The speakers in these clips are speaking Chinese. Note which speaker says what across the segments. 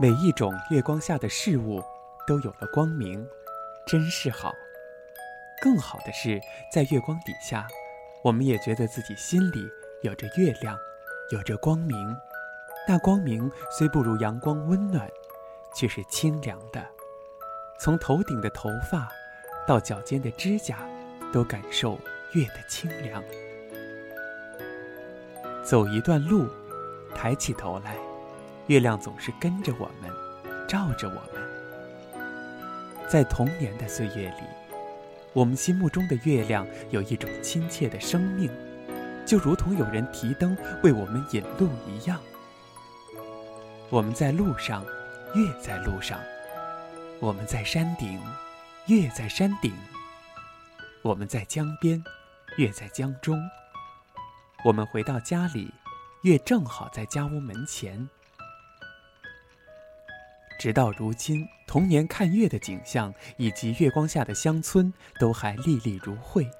Speaker 1: 每一种月光下的事物都有了光明，真是好。更好的是，在月光底下，我们也觉得自己心里有着月亮，有着光明。那光明虽不如阳光温暖，却是清凉的。从头顶的头发，到脚尖的指甲，都感受月的清凉。走一段路，抬起头来。月亮总是跟着我们，照着我们。在童年的岁月里，我们心目中的月亮有一种亲切的生命，就如同有人提灯为我们引路一样。我们在路上，月在路上；我们在山顶，月在山顶；我们在江边，月在江中；我们回到家里，月正好在家屋门前。直到如今，童年看月的景象以及月光下的乡村都还历历如绘，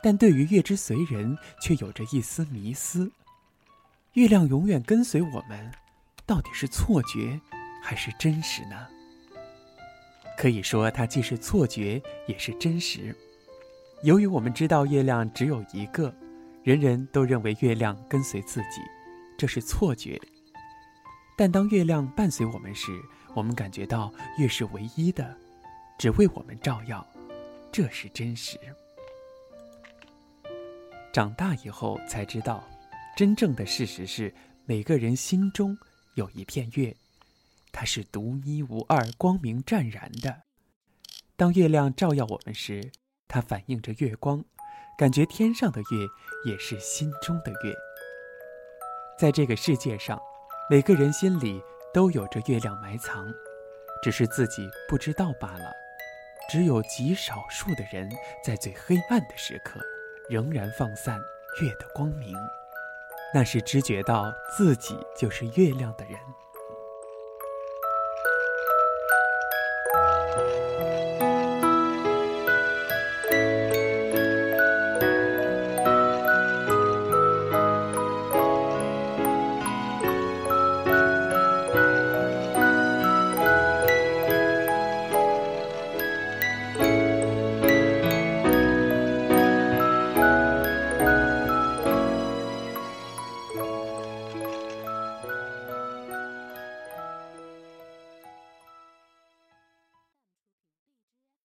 Speaker 1: 但对于月之随人却有着一丝迷思：月亮永远跟随我们，到底是错觉还是真实呢？可以说，它既是错觉，也是真实。由于我们知道月亮只有一个，人人都认为月亮跟随自己，这是错觉。但当月亮伴随我们时，我们感觉到月是唯一的，只为我们照耀，这是真实。长大以后才知道，真正的事实是每个人心中有一片月，它是独一无二、光明湛然的。当月亮照耀我们时，它反映着月光，感觉天上的月也是心中的月。在这个世界上。每个人心里都有着月亮埋藏，只是自己不知道罢了。只有极少数的人在最黑暗的时刻，仍然放散月的光明，那是知觉到自己就是月亮的人。